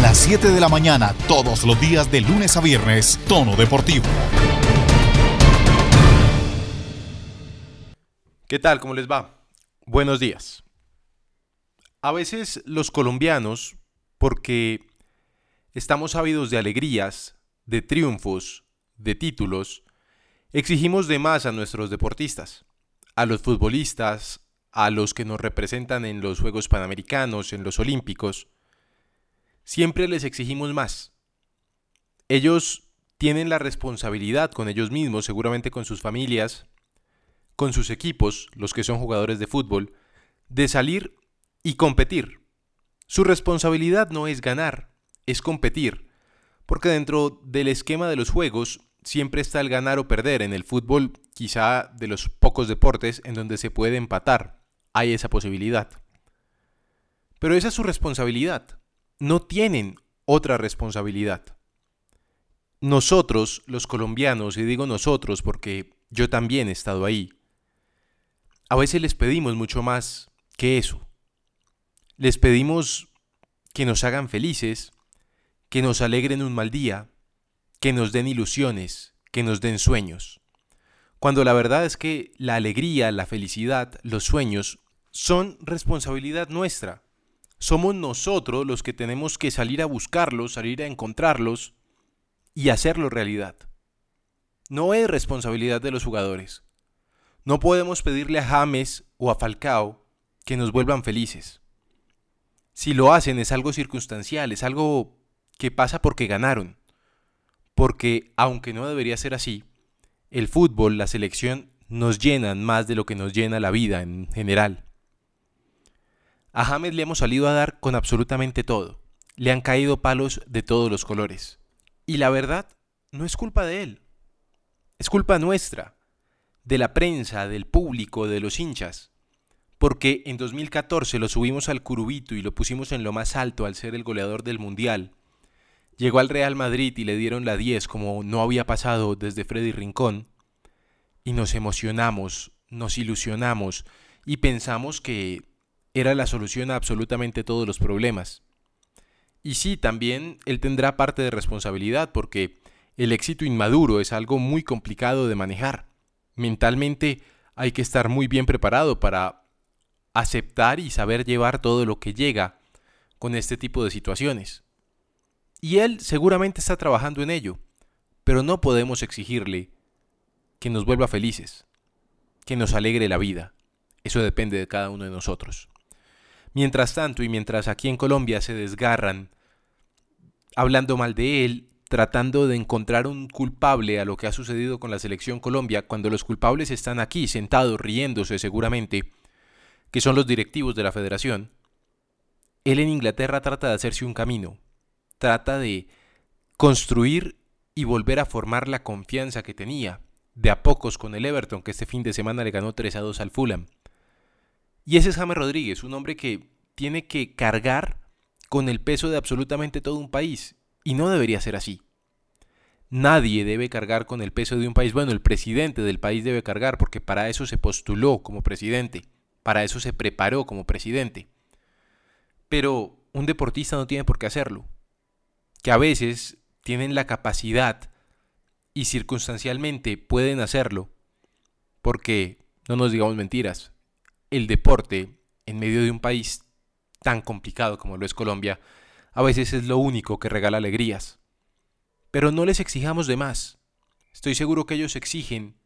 las 7 de la mañana, todos los días de lunes a viernes, Tono Deportivo. ¿Qué tal? ¿Cómo les va? Buenos días. A veces los colombianos, porque estamos ávidos de alegrías, de triunfos, de títulos, exigimos de más a nuestros deportistas, a los futbolistas, a los que nos representan en los Juegos Panamericanos, en los Olímpicos. Siempre les exigimos más. Ellos tienen la responsabilidad con ellos mismos, seguramente con sus familias, con sus equipos, los que son jugadores de fútbol, de salir y competir. Su responsabilidad no es ganar, es competir, porque dentro del esquema de los juegos siempre está el ganar o perder. En el fútbol, quizá de los pocos deportes en donde se puede empatar, hay esa posibilidad. Pero esa es su responsabilidad. No tienen otra responsabilidad. Nosotros, los colombianos, y digo nosotros porque yo también he estado ahí, a veces les pedimos mucho más que eso. Les pedimos que nos hagan felices, que nos alegren un mal día, que nos den ilusiones, que nos den sueños. Cuando la verdad es que la alegría, la felicidad, los sueños son responsabilidad nuestra. Somos nosotros los que tenemos que salir a buscarlos, salir a encontrarlos y hacerlo realidad. No es responsabilidad de los jugadores. No podemos pedirle a James o a Falcao que nos vuelvan felices. Si lo hacen es algo circunstancial, es algo que pasa porque ganaron. Porque, aunque no debería ser así, el fútbol, la selección, nos llenan más de lo que nos llena la vida en general. A James le hemos salido a dar con absolutamente todo. Le han caído palos de todos los colores. Y la verdad, no es culpa de él. Es culpa nuestra de la prensa, del público, de los hinchas. Porque en 2014 lo subimos al Curubito y lo pusimos en lo más alto al ser el goleador del Mundial. Llegó al Real Madrid y le dieron la 10 como no había pasado desde Freddy Rincón. Y nos emocionamos, nos ilusionamos y pensamos que era la solución a absolutamente todos los problemas. Y sí, también él tendrá parte de responsabilidad porque el éxito inmaduro es algo muy complicado de manejar. Mentalmente hay que estar muy bien preparado para aceptar y saber llevar todo lo que llega con este tipo de situaciones. Y él seguramente está trabajando en ello, pero no podemos exigirle que nos vuelva felices, que nos alegre la vida. Eso depende de cada uno de nosotros. Mientras tanto, y mientras aquí en Colombia se desgarran hablando mal de él, tratando de encontrar un culpable a lo que ha sucedido con la selección Colombia, cuando los culpables están aquí sentados riéndose seguramente, que son los directivos de la federación, él en Inglaterra trata de hacerse un camino, trata de construir y volver a formar la confianza que tenía, de a pocos con el Everton, que este fin de semana le ganó 3 a 2 al Fulham. Y ese es James Rodríguez, un hombre que tiene que cargar con el peso de absolutamente todo un país, y no debería ser así. Nadie debe cargar con el peso de un país. Bueno, el presidente del país debe cargar porque para eso se postuló como presidente, para eso se preparó como presidente. Pero un deportista no tiene por qué hacerlo. Que a veces tienen la capacidad y circunstancialmente pueden hacerlo. Porque, no nos digamos mentiras, el deporte en medio de un país tan complicado como lo es Colombia a veces es lo único que regala alegrías. Pero no les exijamos de más. Estoy seguro que ellos exigen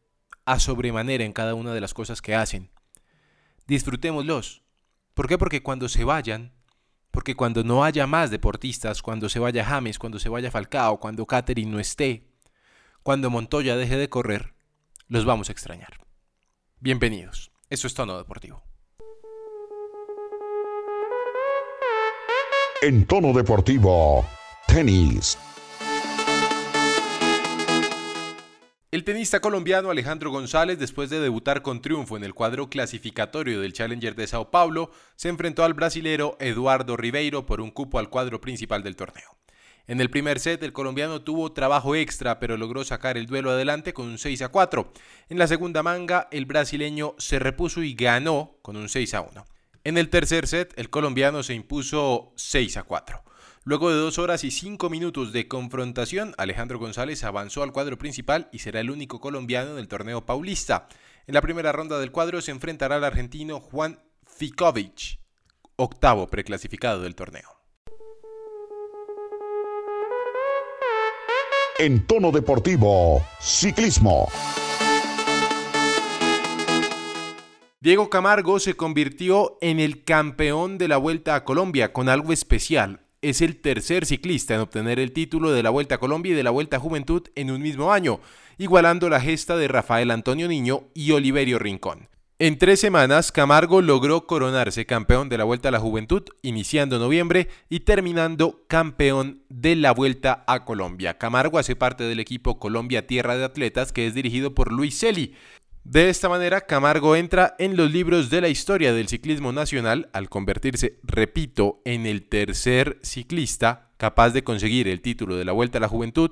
a sobremanera en cada una de las cosas que hacen. Disfrutémoslos. ¿Por qué? Porque cuando se vayan, porque cuando no haya más deportistas, cuando se vaya James, cuando se vaya Falcao, cuando Catherine no esté, cuando Montoya deje de correr, los vamos a extrañar. Bienvenidos. Eso es Tono Deportivo. en tono deportivo, tenis. El tenista colombiano Alejandro González, después de debutar con triunfo en el cuadro clasificatorio del Challenger de Sao Paulo, se enfrentó al brasilero Eduardo Ribeiro por un cupo al cuadro principal del torneo. En el primer set, el colombiano tuvo trabajo extra, pero logró sacar el duelo adelante con un 6 a 4. En la segunda manga, el brasileño se repuso y ganó con un 6 a 1. En el tercer set, el colombiano se impuso 6 a 4. Luego de dos horas y cinco minutos de confrontación, Alejandro González avanzó al cuadro principal y será el único colombiano en el torneo paulista. En la primera ronda del cuadro se enfrentará al argentino Juan Fikovic, octavo preclasificado del torneo. En tono deportivo, ciclismo. Diego Camargo se convirtió en el campeón de la Vuelta a Colombia con algo especial es el tercer ciclista en obtener el título de la Vuelta a Colombia y de la Vuelta a Juventud en un mismo año, igualando la gesta de Rafael Antonio Niño y Oliverio Rincón. En tres semanas, Camargo logró coronarse campeón de la Vuelta a la Juventud, iniciando noviembre y terminando campeón de la Vuelta a Colombia. Camargo hace parte del equipo Colombia Tierra de Atletas, que es dirigido por Luis Celi, de esta manera, Camargo entra en los libros de la historia del ciclismo nacional al convertirse, repito, en el tercer ciclista capaz de conseguir el título de la Vuelta a la Juventud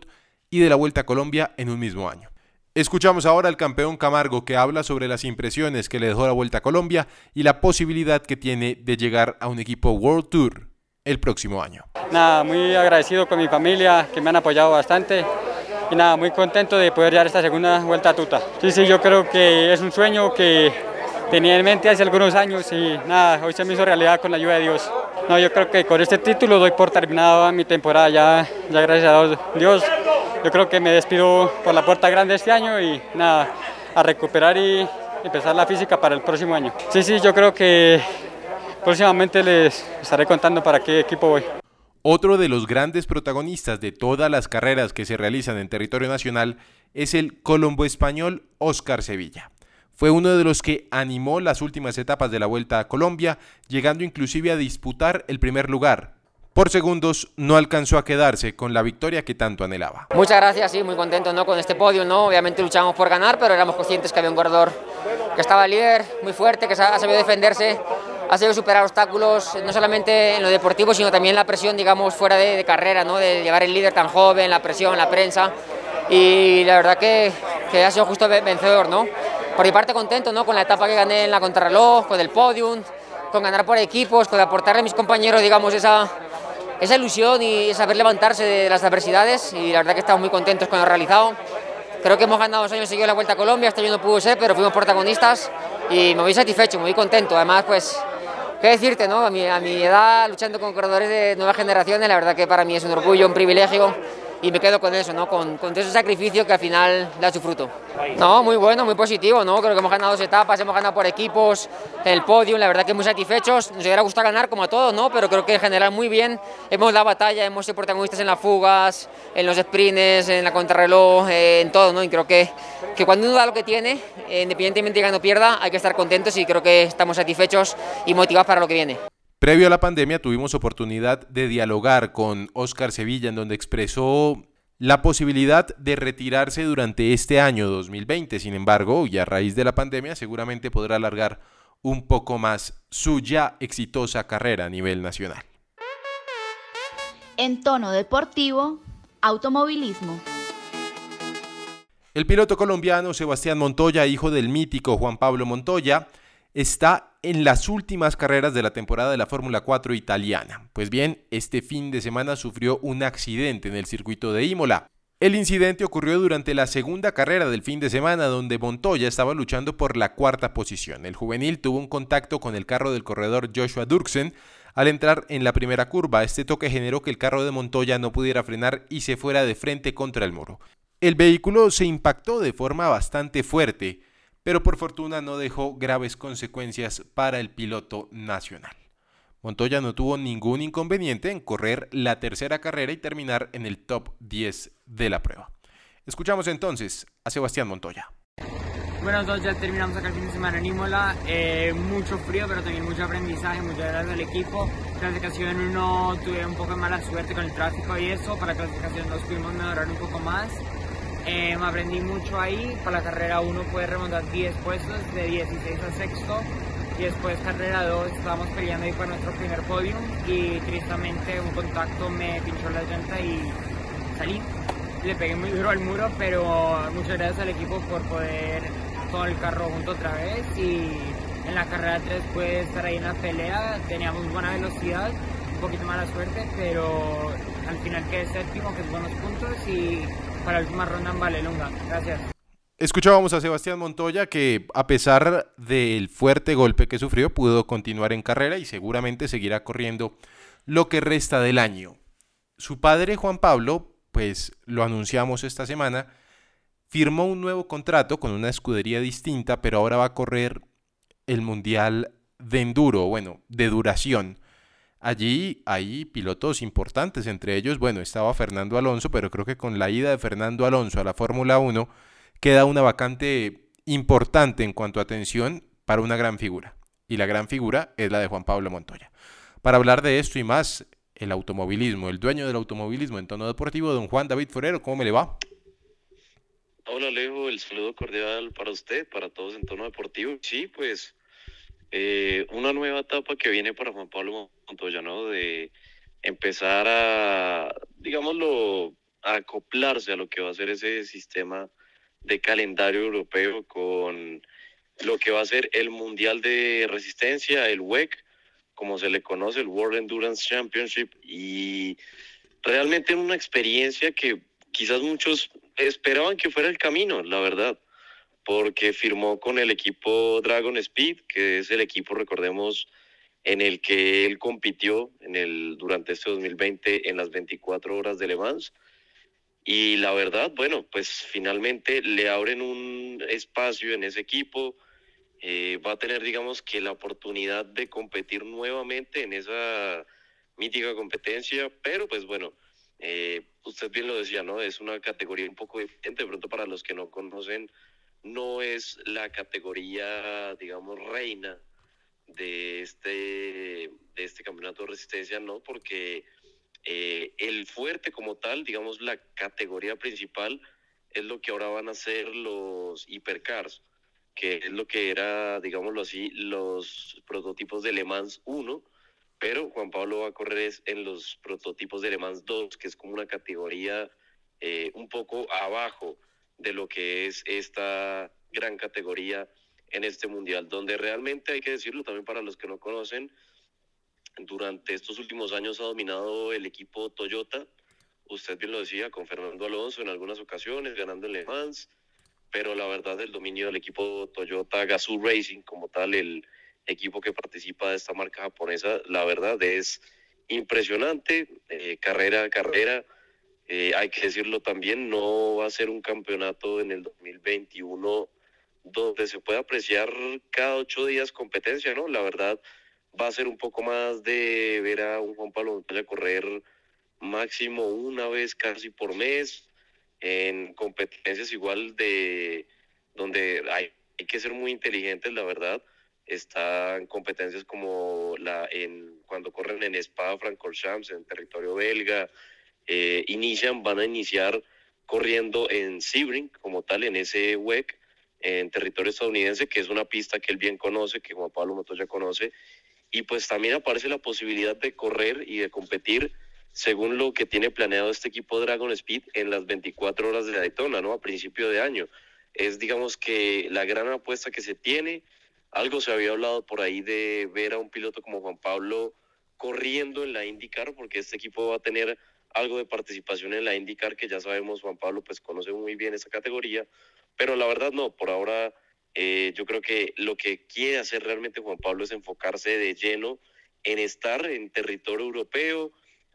y de la Vuelta a Colombia en un mismo año. Escuchamos ahora al campeón Camargo que habla sobre las impresiones que le dejó la Vuelta a Colombia y la posibilidad que tiene de llegar a un equipo World Tour el próximo año. Nada, muy agradecido con mi familia que me han apoyado bastante y nada, muy contento de poder llegar esta segunda vuelta a Tuta. Sí, sí, yo creo que es un sueño que tenía en mente hace algunos años y nada, hoy se me hizo realidad con la ayuda de Dios. No, yo creo que con este título doy por terminada mi temporada ya, ya gracias a Dios. Yo creo que me despido por la puerta grande este año y nada, a recuperar y empezar la física para el próximo año. Sí, sí, yo creo que próximamente les estaré contando para qué equipo voy. Otro de los grandes protagonistas de todas las carreras que se realizan en territorio nacional es el colombo español Oscar Sevilla. Fue uno de los que animó las últimas etapas de la Vuelta a Colombia, llegando inclusive a disputar el primer lugar. Por segundos no alcanzó a quedarse con la victoria que tanto anhelaba. Muchas gracias, sí, muy contento ¿no? con este podio. ¿no? Obviamente luchamos por ganar, pero éramos conscientes que había un corredor que estaba líder, muy fuerte, que ha sabido defenderse ha sido superar obstáculos, no solamente en lo deportivo, sino también la presión, digamos, fuera de, carrera, ¿no? de llevar el líder tan joven, la presión, la prensa. Y la verdad que, que ha sido justo vencedor, ¿no? Por mi parte contento, ¿no? Con la etapa que gané en la contrarreloj, con el podium, con ganar por equipos, con aportarle a mis compañeros, digamos, esa, esa ilusión y saber levantarse de las adversidades. Y la verdad que estamos muy contentos con lo realizado. Creo que hemos ganado dos años seguidos la Vuelta a Colombia, este año no pudo ser, pero fuimos protagonistas y me voy satisfecho, muy contento. Además, pues ¿Qué decirte, no? A mi, a mi edad, luchando con corredores de nuevas generaciones, la verdad que para mí es un orgullo, un privilegio y me quedo con eso, ¿no? Con, con ese sacrificio que al final da su fruto. No, muy bueno, muy positivo, ¿no? Creo que hemos ganado dos etapas, hemos ganado por equipos, el podio, la verdad que muy satisfechos. Nos hubiera gustado ganar como a todos, ¿no? Pero creo que en general muy bien. Hemos dado batalla, hemos sido protagonistas en las fugas, en los sprints, en la contrarreloj, en todo, ¿no? Y creo que, que cuando uno da lo que tiene, independientemente de que no pierda, hay que estar contentos y creo que estamos satisfechos y motivados para lo que viene. Previo a la pandemia tuvimos oportunidad de dialogar con Oscar Sevilla en donde expresó la posibilidad de retirarse durante este año 2020. Sin embargo, y a raíz de la pandemia seguramente podrá alargar un poco más su ya exitosa carrera a nivel nacional. En tono deportivo, automovilismo. El piloto colombiano Sebastián Montoya, hijo del mítico Juan Pablo Montoya, está en las últimas carreras de la temporada de la Fórmula 4 italiana. Pues bien, este fin de semana sufrió un accidente en el circuito de Imola. El incidente ocurrió durante la segunda carrera del fin de semana donde Montoya estaba luchando por la cuarta posición. El juvenil tuvo un contacto con el carro del corredor Joshua Durksen al entrar en la primera curva. Este toque generó que el carro de Montoya no pudiera frenar y se fuera de frente contra el muro. El vehículo se impactó de forma bastante fuerte pero por fortuna no dejó graves consecuencias para el piloto nacional. Montoya no tuvo ningún inconveniente en correr la tercera carrera y terminar en el top 10 de la prueba. Escuchamos entonces a Sebastián Montoya. Bueno, todos ya terminamos acá el fin de semana en Imola. Eh, mucho frío, pero también mucho aprendizaje, muchas gracias al equipo. Clasificación 1 tuve un poco de mala suerte con el tráfico y eso. Para clasificación 2 pudimos mejorar un poco más. Eh, me aprendí mucho ahí. Para la carrera 1 puede remontar 10 puestos, de 16 a sexto. Y después carrera 2 estábamos peleando ahí para nuestro primer podium y tristemente un contacto me pinchó la llanta y salí. Le pegué muy duro al muro, pero muchas gracias al equipo por poder todo el carro junto otra vez y en la carrera 3 pude estar ahí en la pelea, teníamos buena velocidad poquito mala suerte, pero al final quedé séptimo, que es buenos puntos y para la. Gracias. Escuchábamos a Sebastián Montoya que a pesar del fuerte golpe que sufrió pudo continuar en carrera y seguramente seguirá corriendo lo que resta del año. Su padre Juan Pablo, pues lo anunciamos esta semana, firmó un nuevo contrato con una escudería distinta, pero ahora va a correr el Mundial de Enduro, bueno, de duración. Allí hay pilotos importantes, entre ellos, bueno, estaba Fernando Alonso, pero creo que con la ida de Fernando Alonso a la Fórmula 1 queda una vacante importante en cuanto a atención para una gran figura. Y la gran figura es la de Juan Pablo Montoya. Para hablar de esto y más, el automovilismo, el dueño del automovilismo en tono deportivo, don Juan David Forero, ¿cómo me le va? Hola Alejo, el saludo cordial para usted, para todos en tono deportivo. Sí, pues eh, una nueva etapa que viene para Juan Pablo Montoya, ¿no? De empezar a, digámoslo, a acoplarse a lo que va a ser ese sistema de calendario europeo con lo que va a ser el Mundial de Resistencia, el WEC, como se le conoce, el World Endurance Championship, y realmente una experiencia que quizás muchos esperaban que fuera el camino, la verdad, porque firmó con el equipo Dragon Speed, que es el equipo, recordemos, en el que él compitió en el, durante este 2020 en las 24 horas de Le Mans. Y la verdad, bueno, pues finalmente le abren un espacio en ese equipo. Eh, va a tener, digamos, que la oportunidad de competir nuevamente en esa mítica competencia, pero pues bueno, eh, usted bien lo decía, ¿no? Es una categoría un poco diferente, de pronto para los que no conocen, no es la categoría, digamos, reina de este, de este campeonato de resistencia, ¿no? Porque eh, el fuerte como tal, digamos, la categoría principal es lo que ahora van a ser los hipercars, que es lo que era, digámoslo así, los prototipos de Le Mans 1, pero Juan Pablo va a correr en los prototipos de Le Mans 2, que es como una categoría eh, un poco abajo de lo que es esta gran categoría en este mundial, donde realmente hay que decirlo también para los que no conocen, durante estos últimos años ha dominado el equipo Toyota. Usted bien lo decía, con Fernando Alonso en algunas ocasiones, ganando en Le Mans, pero la verdad el dominio del equipo Toyota Gazoo Racing como tal, el equipo que participa de esta marca japonesa, la verdad es impresionante, eh, carrera a carrera. Eh, hay que decirlo también, no va a ser un campeonato en el 2021 donde se pueda apreciar cada ocho días competencia, ¿no? La verdad, va a ser un poco más de ver a un Juan Pablo Montoya correr máximo una vez casi por mes en competencias igual de donde hay, hay que ser muy inteligentes la verdad están competencias como la en cuando corren en Spa Francorchamps en territorio belga eh, inician van a iniciar corriendo en Sebring como tal en ese WEC en territorio estadounidense que es una pista que él bien conoce que Juan Pablo Montoya conoce y pues también aparece la posibilidad de correr y de competir según lo que tiene planeado este equipo Dragon Speed en las 24 horas de Daytona, ¿no? A principio de año. Es, digamos, que la gran apuesta que se tiene. Algo se había hablado por ahí de ver a un piloto como Juan Pablo corriendo en la IndyCar, porque este equipo va a tener algo de participación en la IndyCar, que ya sabemos, Juan Pablo pues conoce muy bien esa categoría, pero la verdad no, por ahora eh, yo creo que lo que quiere hacer realmente Juan Pablo es enfocarse de lleno en estar en territorio europeo.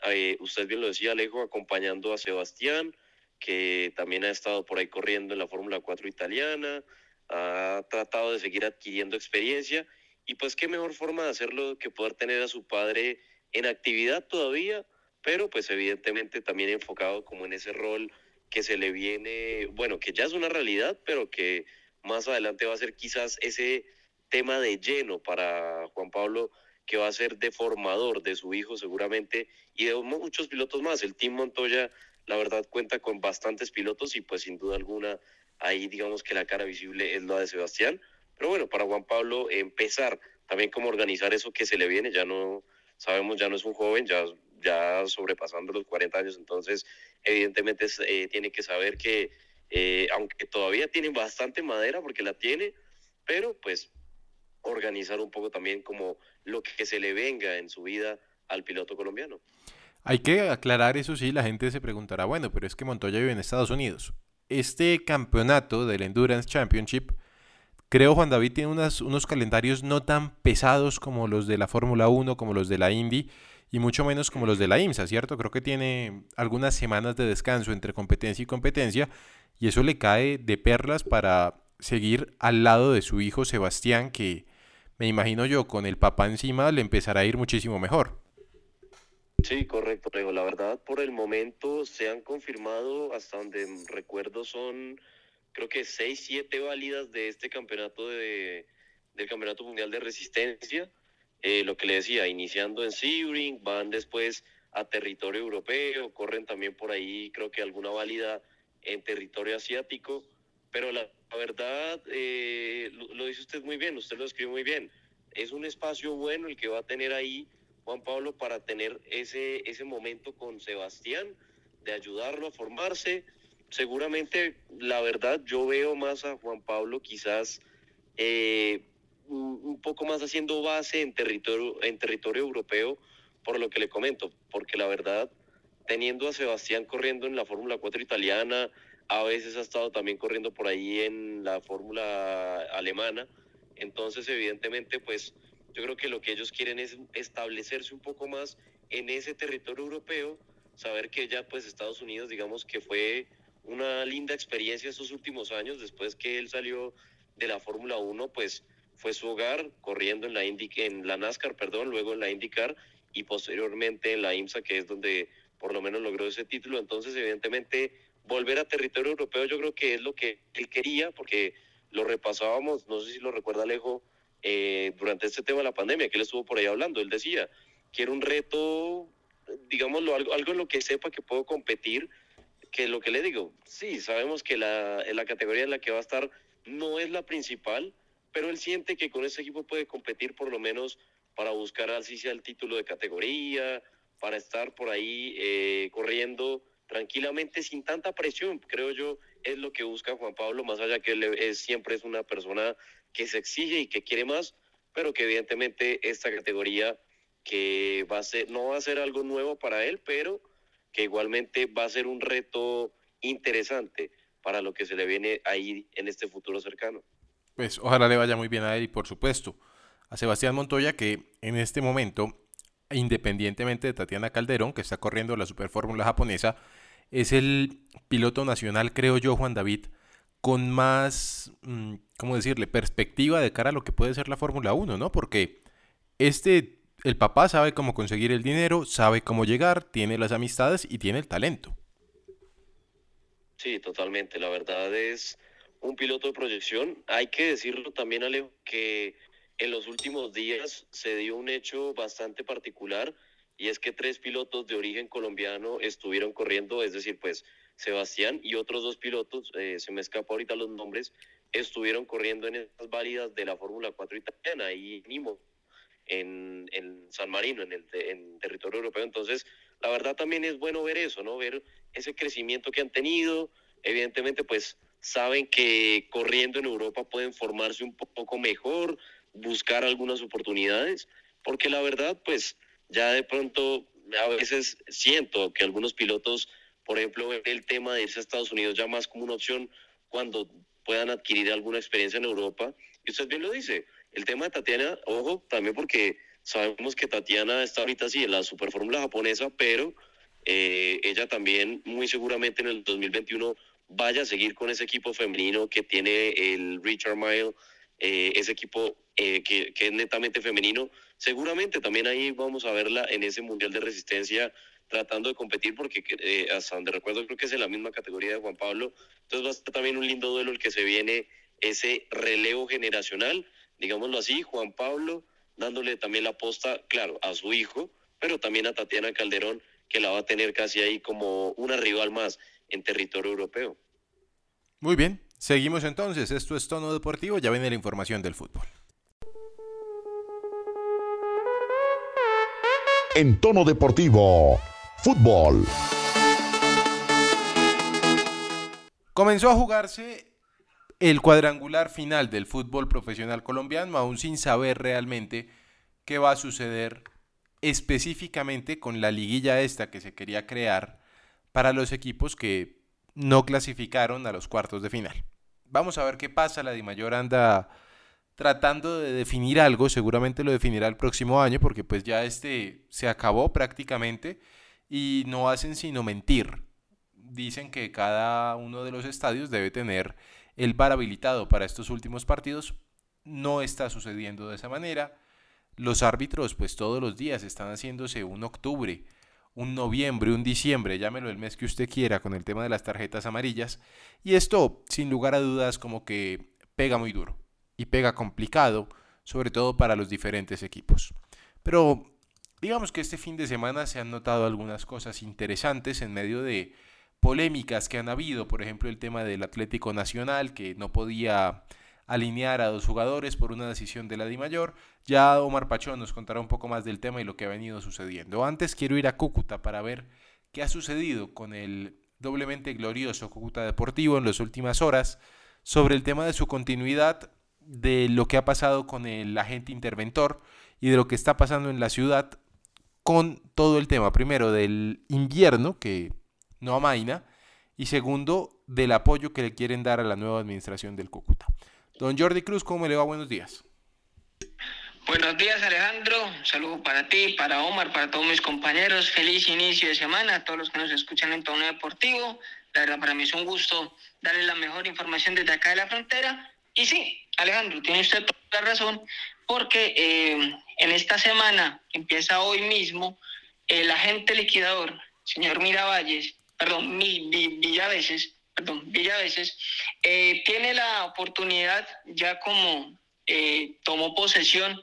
Eh, usted bien lo decía, Alejo, acompañando a Sebastián, que también ha estado por ahí corriendo en la Fórmula 4 italiana, ha tratado de seguir adquiriendo experiencia y pues qué mejor forma de hacerlo que poder tener a su padre en actividad todavía, pero pues evidentemente también enfocado como en ese rol que se le viene, bueno, que ya es una realidad, pero que más adelante va a ser quizás ese tema de lleno para Juan Pablo que va a ser de formador de su hijo seguramente y de muchos pilotos más. El Team Montoya, la verdad, cuenta con bastantes pilotos y pues sin duda alguna ahí digamos que la cara visible es la de Sebastián. Pero bueno, para Juan Pablo empezar también como organizar eso que se le viene, ya no sabemos, ya no es un joven, ya, ya sobrepasando los 40 años, entonces evidentemente eh, tiene que saber que eh, aunque todavía tiene bastante madera porque la tiene, pero pues organizar un poco también como lo que se le venga en su vida al piloto colombiano. Hay que aclarar eso sí, la gente se preguntará, bueno, pero es que Montoya vive en Estados Unidos. Este campeonato del Endurance Championship, creo Juan David tiene unos calendarios no tan pesados como los de la Fórmula 1, como los de la Indy y mucho menos como los de la IMSA, ¿cierto? Creo que tiene algunas semanas de descanso entre competencia y competencia y eso le cae de perlas para seguir al lado de su hijo Sebastián, que me imagino yo con el papá encima le empezará a ir muchísimo mejor. Sí, correcto, Rego. La verdad, por el momento se han confirmado, hasta donde recuerdo son, creo que seis, siete válidas de este campeonato de, del Campeonato Mundial de Resistencia. Eh, lo que le decía, iniciando en Sebring, van después a territorio europeo, corren también por ahí, creo que alguna válida en territorio asiático, pero la, verdad, eh, lo, dice usted muy bien, usted lo escribe muy bien, es un espacio bueno el que va a tener ahí Juan Pablo para tener ese, ese momento con Sebastián, de ayudarlo a formarse. Seguramente, la verdad, yo veo más a Juan Pablo quizás eh, un poco más haciendo base en territorio, en territorio europeo, por lo que le comento, porque la verdad, teniendo a Sebastián corriendo en la Fórmula 4 italiana, a veces ha estado también corriendo por ahí en la Fórmula alemana, entonces evidentemente pues yo creo que lo que ellos quieren es establecerse un poco más en ese territorio europeo, saber que ya pues Estados Unidos digamos que fue una linda experiencia estos últimos años, después que él salió de la Fórmula 1, pues fue su hogar corriendo en la, Indy, en la NASCAR, perdón, luego en la IndyCar y posteriormente en la IMSA, que es donde por lo menos logró ese título. Entonces, evidentemente, volver a territorio europeo yo creo que es lo que él quería, porque lo repasábamos, no sé si lo recuerda Alejo, eh, durante este tema de la pandemia, que él estuvo por ahí hablando, él decía, quiero un reto, digámoslo, algo, algo en lo que sepa que puedo competir, que lo que le digo, sí, sabemos que la, la categoría en la que va a estar no es la principal, pero él siente que con ese equipo puede competir por lo menos para buscar así sea el título de categoría, para estar por ahí eh, corriendo tranquilamente sin tanta presión, creo yo, es lo que busca Juan Pablo, más allá que él es, siempre es una persona que se exige y que quiere más, pero que evidentemente esta categoría que va a ser, no va a ser algo nuevo para él, pero que igualmente va a ser un reto interesante para lo que se le viene ahí en este futuro cercano. Pues ojalá le vaya muy bien a él y por supuesto a Sebastián Montoya que en este momento, independientemente de Tatiana Calderón, que está corriendo la Superfórmula japonesa, es el piloto nacional, creo yo, Juan David, con más, mm, ¿cómo decirle?, perspectiva de cara a lo que puede ser la Fórmula 1, ¿no? Porque este, el papá sabe cómo conseguir el dinero, sabe cómo llegar, tiene las amistades y tiene el talento. Sí, totalmente. La verdad es un piloto de proyección. Hay que decirlo también, Alejo, que en los últimos días se dio un hecho bastante particular y es que tres pilotos de origen colombiano estuvieron corriendo, es decir, pues Sebastián y otros dos pilotos, eh, se me escapa ahorita los nombres, estuvieron corriendo en estas válidas de la Fórmula 4 italiana y Nimo en, en San Marino, en el en territorio europeo. Entonces, la verdad también es bueno ver eso, ¿no? Ver ese crecimiento que han tenido. Evidentemente, pues saben que corriendo en Europa pueden formarse un poco mejor, buscar algunas oportunidades, porque la verdad, pues ya de pronto a veces siento que algunos pilotos, por ejemplo, el tema de irse a Estados Unidos ya más como una opción cuando puedan adquirir alguna experiencia en Europa. Y usted bien lo dice, el tema de Tatiana, ojo, también porque sabemos que Tatiana está ahorita sí en la superfórmula japonesa, pero eh, ella también muy seguramente en el 2021 vaya a seguir con ese equipo femenino que tiene el Richard Mile, eh, ese equipo eh, que, que, es netamente femenino. Seguramente también ahí vamos a verla en ese Mundial de Resistencia tratando de competir porque eh, hasta donde recuerdo creo que es en la misma categoría de Juan Pablo. Entonces va a ser también un lindo duelo el que se viene ese relevo generacional, digámoslo así, Juan Pablo dándole también la posta, claro, a su hijo, pero también a Tatiana Calderón, que la va a tener casi ahí como una rival más en territorio europeo. Muy bien, seguimos entonces. Esto es Tono Deportivo, ya viene la información del fútbol. en tono deportivo. Fútbol. Comenzó a jugarse el cuadrangular final del fútbol profesional colombiano, aún sin saber realmente qué va a suceder específicamente con la liguilla esta que se quería crear para los equipos que no clasificaron a los cuartos de final. Vamos a ver qué pasa, la Dimayor anda tratando de definir algo, seguramente lo definirá el próximo año porque pues ya este se acabó prácticamente y no hacen sino mentir. Dicen que cada uno de los estadios debe tener el bar habilitado para estos últimos partidos. No está sucediendo de esa manera. Los árbitros pues todos los días están haciéndose un octubre, un noviembre, un diciembre, llámelo el mes que usted quiera con el tema de las tarjetas amarillas. Y esto, sin lugar a dudas, como que pega muy duro y pega complicado, sobre todo para los diferentes equipos. Pero digamos que este fin de semana se han notado algunas cosas interesantes en medio de polémicas que han habido, por ejemplo el tema del Atlético Nacional que no podía alinear a dos jugadores por una decisión de la DIMAYOR. Ya Omar Pachón nos contará un poco más del tema y lo que ha venido sucediendo. Antes quiero ir a Cúcuta para ver qué ha sucedido con el doblemente glorioso Cúcuta Deportivo en las últimas horas sobre el tema de su continuidad, de lo que ha pasado con el agente interventor y de lo que está pasando en la ciudad con todo el tema, primero del invierno que no amaina y segundo del apoyo que le quieren dar a la nueva administración del Cúcuta. Don Jordi Cruz, ¿cómo le va? Buenos días. Buenos días Alejandro, un saludo para ti, para Omar, para todos mis compañeros, feliz inicio de semana a todos los que nos escuchan en Tono Deportivo, la verdad para mí es un gusto darles la mejor información desde acá de la frontera y sí, Alejandro, tiene usted toda la razón, porque eh, en esta semana, empieza hoy mismo, el agente liquidador, señor Miravalles, perdón, Villaveses, perdón, Villaveses, eh, tiene la oportunidad, ya como eh, tomó posesión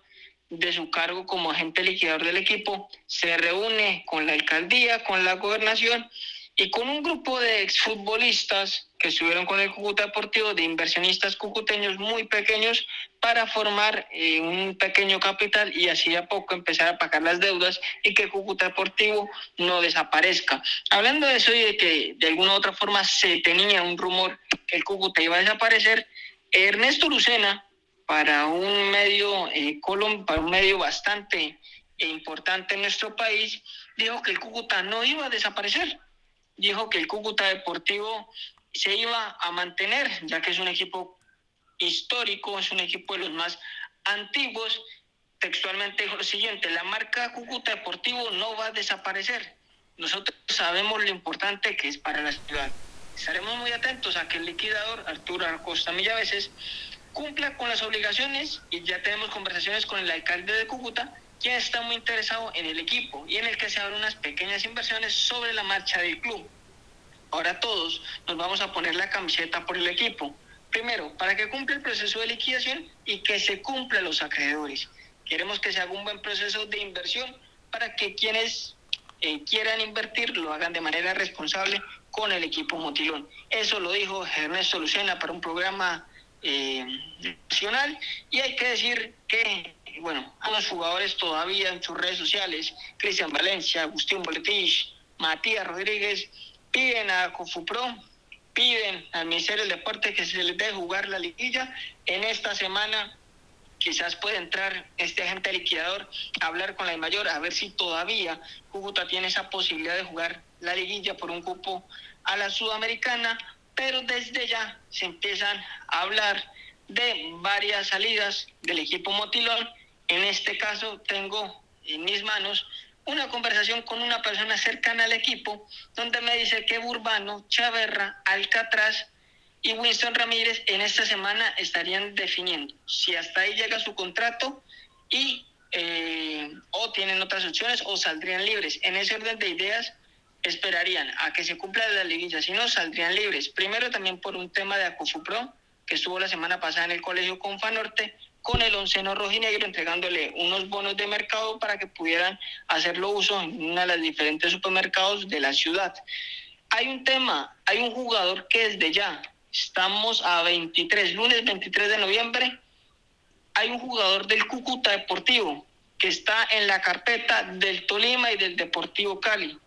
de su cargo como agente liquidador del equipo, se reúne con la alcaldía, con la gobernación y con un grupo de exfutbolistas estuvieron con el Cúcuta Deportivo, de inversionistas cucuteños muy pequeños, para formar eh, un pequeño capital y así a poco empezar a pagar las deudas y que Cúcuta Deportivo no desaparezca. Hablando de eso y de que de alguna u otra forma se tenía un rumor que el Cúcuta iba a desaparecer, Ernesto Lucena, para un medio, eh, para un medio bastante importante en nuestro país, dijo que el Cúcuta no iba a desaparecer dijo que el Cúcuta Deportivo se iba a mantener, ya que es un equipo histórico, es un equipo de los más antiguos. Textualmente dijo lo siguiente, la marca Cúcuta Deportivo no va a desaparecer. Nosotros sabemos lo importante que es para la ciudad. Estaremos muy atentos a que el liquidador Arturo Acosta Millaveses cumpla con las obligaciones y ya tenemos conversaciones con el alcalde de Cúcuta quien está muy interesado en el equipo y en el que se abren unas pequeñas inversiones sobre la marcha del club. Ahora todos nos vamos a poner la camiseta por el equipo. Primero, para que cumpla el proceso de liquidación y que se cumplan los acreedores. Queremos que se haga un buen proceso de inversión para que quienes eh, quieran invertir lo hagan de manera responsable con el equipo Motilón. Eso lo dijo Ernesto Lucena para un programa eh, nacional y hay que decir que bueno, a los jugadores todavía en sus redes sociales, Cristian Valencia, Agustín Boletich, Matías Rodríguez, piden a Cofupro, piden al Ministerio del Deporte que se les deje jugar la liguilla. En esta semana quizás puede entrar este agente liquidador a hablar con la mayor a ver si todavía Cúcuta tiene esa posibilidad de jugar la liguilla por un cupo a la sudamericana, pero desde ya se empiezan a hablar de varias salidas del equipo Motilón en este caso tengo en mis manos una conversación con una persona cercana al equipo donde me dice que Burbano, Chaverra, Alcatraz y Winston Ramírez en esta semana estarían definiendo si hasta ahí llega su contrato y eh, o tienen otras opciones o saldrían libres. En ese orden de ideas esperarían a que se cumpla la liguilla, si no saldrían libres. Primero también por un tema de Acofupro que estuvo la semana pasada en el colegio Confanorte con el onceno rojinegro, entregándole unos bonos de mercado para que pudieran hacerlo uso en uno de los diferentes supermercados de la ciudad. Hay un tema, hay un jugador que desde ya, estamos a 23, lunes 23 de noviembre, hay un jugador del Cúcuta Deportivo que está en la carpeta del Tolima y del Deportivo Cali.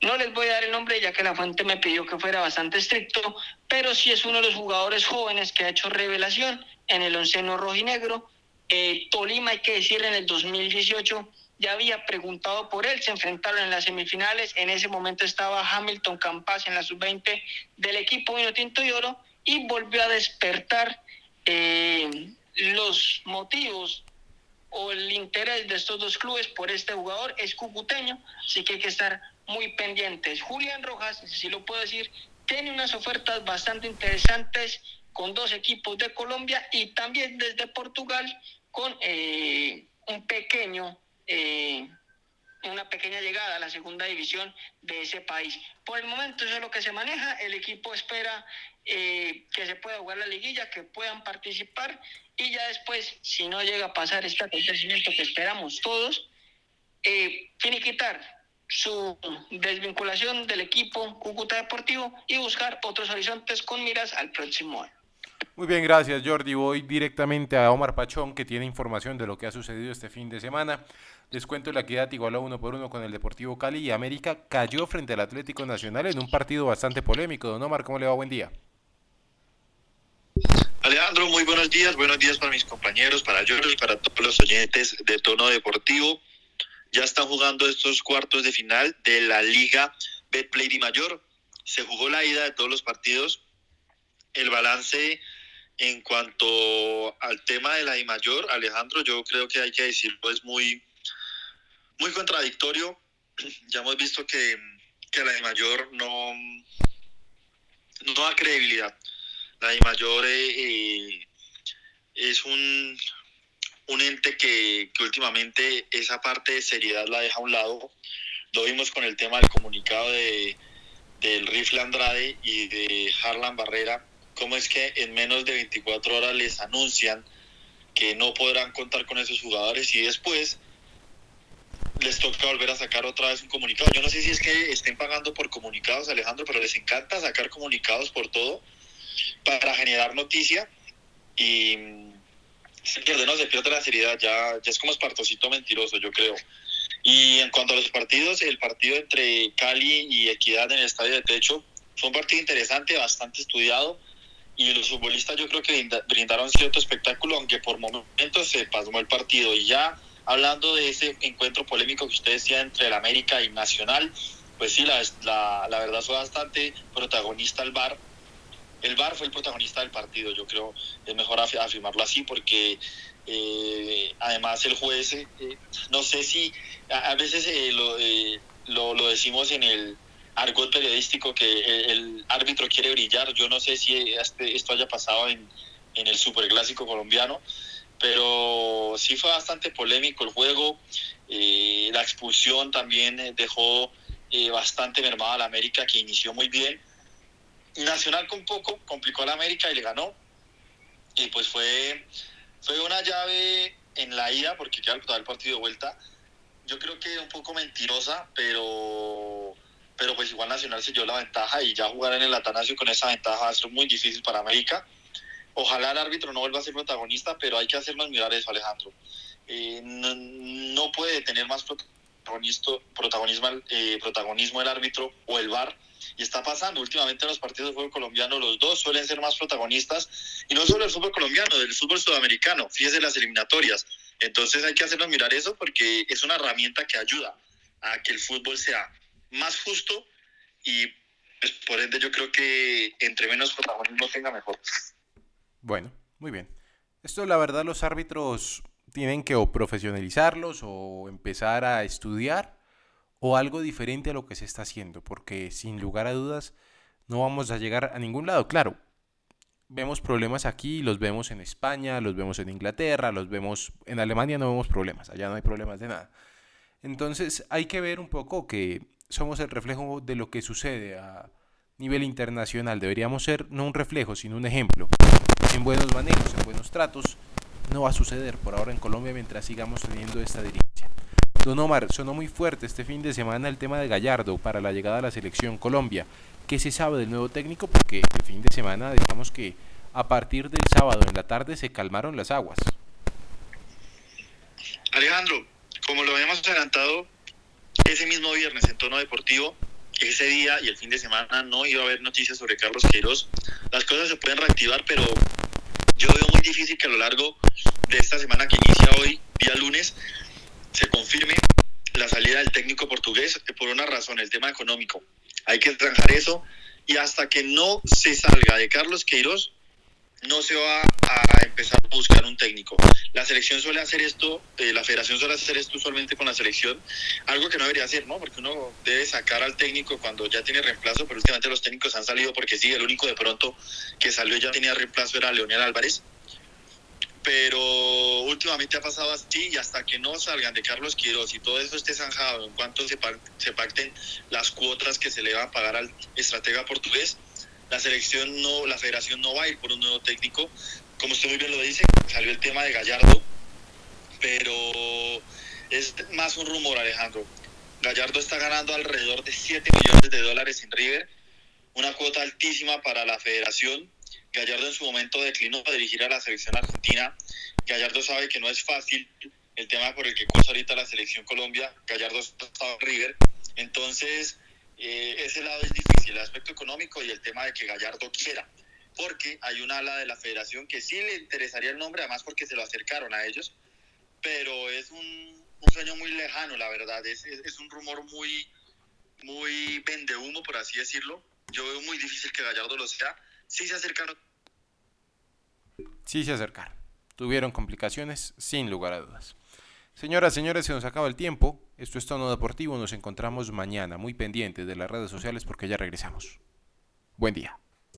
No les voy a dar el nombre ya que la fuente me pidió que fuera bastante estricto, pero sí es uno de los jugadores jóvenes que ha hecho revelación en el onceno rojinegro. Eh, Tolima, hay que decir, en el 2018 ya había preguntado por él, se enfrentaron en las semifinales, en ese momento estaba Hamilton Campas en la sub-20 del equipo Vino Tinto y Oro y volvió a despertar eh, los motivos o el interés de estos dos clubes por este jugador es cucuteño, así que hay que estar muy pendientes. Julián Rojas, si lo puedo decir, tiene unas ofertas bastante interesantes con dos equipos de Colombia y también desde Portugal con eh, un pequeño, eh, una pequeña llegada a la segunda división de ese país. Por el momento eso es lo que se maneja, el equipo espera eh, que se pueda jugar la liguilla, que puedan participar y ya después, si no llega a pasar este acontecimiento que esperamos todos, eh, quitar su desvinculación del equipo Cúcuta Deportivo y buscar otros horizontes con miras al próximo año. Muy bien, gracias Jordi. Voy directamente a Omar Pachón que tiene información de lo que ha sucedido este fin de semana. Les cuento la equidad igualó uno por uno con el Deportivo Cali y América cayó frente al Atlético Nacional en un partido bastante polémico. Don Omar, ¿cómo le va? Buen día. Alejandro, muy buenos días. Buenos días para mis compañeros, para Jordi, para todos los oyentes de Tono Deportivo. Ya están jugando estos cuartos de final de la Liga Betplay Mayor. Se jugó la ida de todos los partidos. El balance en cuanto al tema de la Di Mayor, Alejandro, yo creo que hay que decirlo, es muy, muy contradictorio. Ya hemos visto que, que la Di Mayor no, no da credibilidad la de Mayor eh, es un, un ente que, últimamente esa parte de seriedad la deja a un lado. Lo vimos con el tema del comunicado de, del Rifle Andrade y de Harlan Barrera, cómo es que en menos de 24 horas les anuncian que no podrán contar con esos jugadores y después les toca volver a sacar otra vez un comunicado. Yo no sé si es que estén pagando por comunicados, Alejandro, pero les encanta sacar comunicados por todo para generar noticia y se pierde, no se pierde la seriedad, ya, ya es como espartocito mentiroso, yo creo. Y en cuanto a los partidos, el partido entre Cali y Equidad en el Estadio de Techo fue un partido interesante, bastante estudiado y los futbolistas yo creo que brindaron cierto espectáculo, aunque por momentos se pasó el partido. Y ya hablando de ese encuentro polémico que usted decía entre el América y Nacional, pues sí, la, la, verdad fue bastante protagonista el VAR el VAR fue el protagonista del partido, yo creo, es mejor afirmarlo así porque eh, además el juez, eh, no sé si a, veces eh, lo, lo, decimos en el argot periodístico que el, árbitro quiere brillar, yo no sé si este, esto haya pasado en, en el superclásico colombiano, pero sí fue bastante polémico el juego, la expulsión también dejó bastante mermada a la América que inició muy bien. Nacional con poco complicó a la América y le ganó. Y pues fue, fue una llave en la ida, porque ya el partido de vuelta, yo creo que un poco mentirosa, pero, pero pues igual Nacional se dio la ventaja y ya jugar en el Atanasio con esa ventaja va a ser muy difícil para América. Ojalá el árbitro no vuelva a ser protagonista, pero hay que hacernos mirar eso, Alejandro. Eh, no, puede tener más protagonismo, eh, protagonismo el árbitro o el VAR y está pasando últimamente en los partidos de fútbol colombiano, los dos suelen ser más protagonistas, y no solo el fútbol colombiano, del fútbol sudamericano, fíjese las eliminatorias. Entonces hay que hacernos mirar eso porque es una herramienta que ayuda a que el fútbol sea más justo y pues, por ende yo creo que entre menos protagonismo tenga mejor. Bueno, muy bien. Esto la verdad los árbitros tienen que o profesionalizarlos o empezar a estudiar o algo diferente a lo que se está haciendo, porque sin lugar a dudas no vamos a llegar a ningún lado. Claro, vemos problemas aquí, los vemos en España, los vemos en Inglaterra, los vemos en Alemania, no vemos problemas, allá no hay problemas de nada. Entonces hay que ver un poco que somos el reflejo de lo que sucede a nivel internacional. Deberíamos ser no un reflejo, sino un ejemplo. En buenos manejos, en buenos tratos, no va a suceder por ahora en Colombia mientras sigamos teniendo esta dirigencia. Don Omar, sonó muy fuerte este fin de semana el tema de Gallardo para la llegada a la selección Colombia. ¿Qué se sabe del nuevo técnico? Porque el fin de semana, digamos que a partir del sábado en la tarde se calmaron las aguas. Alejandro, como lo habíamos adelantado ese mismo viernes en tono deportivo, ese día y el fin de semana no iba a haber noticias sobre Carlos Queiroz. Las cosas se pueden reactivar, pero yo veo muy difícil que a lo largo de esta semana que inicia hoy, día lunes, se confirme la salida del técnico portugués por una razón, el tema económico. Hay que zanjar eso y hasta que no se salga de Carlos Queiroz, no se va a empezar a buscar un técnico. La selección suele hacer esto, eh, la federación suele hacer esto usualmente con la selección, algo que no debería hacer, ¿no? Porque uno debe sacar al técnico cuando ya tiene reemplazo, pero últimamente los técnicos han salido porque sí, el único de pronto que salió ya tenía reemplazo era Leonel Álvarez. Pero últimamente ha pasado así y hasta que no salgan de Carlos Quiroz y todo eso esté zanjado en cuanto se, se pacten las cuotas que se le van a pagar al estratega portugués, la selección no, la federación no va a ir por un nuevo técnico. Como usted muy bien lo dice, salió el tema de Gallardo, pero es más un rumor, Alejandro. Gallardo está ganando alrededor de 7 millones de dólares en River, una cuota altísima para la federación. Gallardo en su momento declinó a dirigir a la selección argentina. Gallardo sabe que no es fácil el tema por el que cosa ahorita la selección Colombia. Gallardo está en River. Entonces, eh, ese lado es difícil, el aspecto económico y el tema de que Gallardo quiera, porque hay una ala de la federación que sí le interesaría el nombre, además porque se lo acercaron a ellos, pero es un, sueño muy lejano, la verdad, es, es, un rumor muy, muy vende humo, por así decirlo. Yo veo muy difícil que Gallardo lo sea. Sí se acercaron. Sí se acercaron. Tuvieron complicaciones, sin lugar a dudas. Señoras, señores, se nos acaba el tiempo. Esto es Tono Deportivo. Nos encontramos mañana, muy pendientes de las redes sociales porque ya regresamos. Buen día.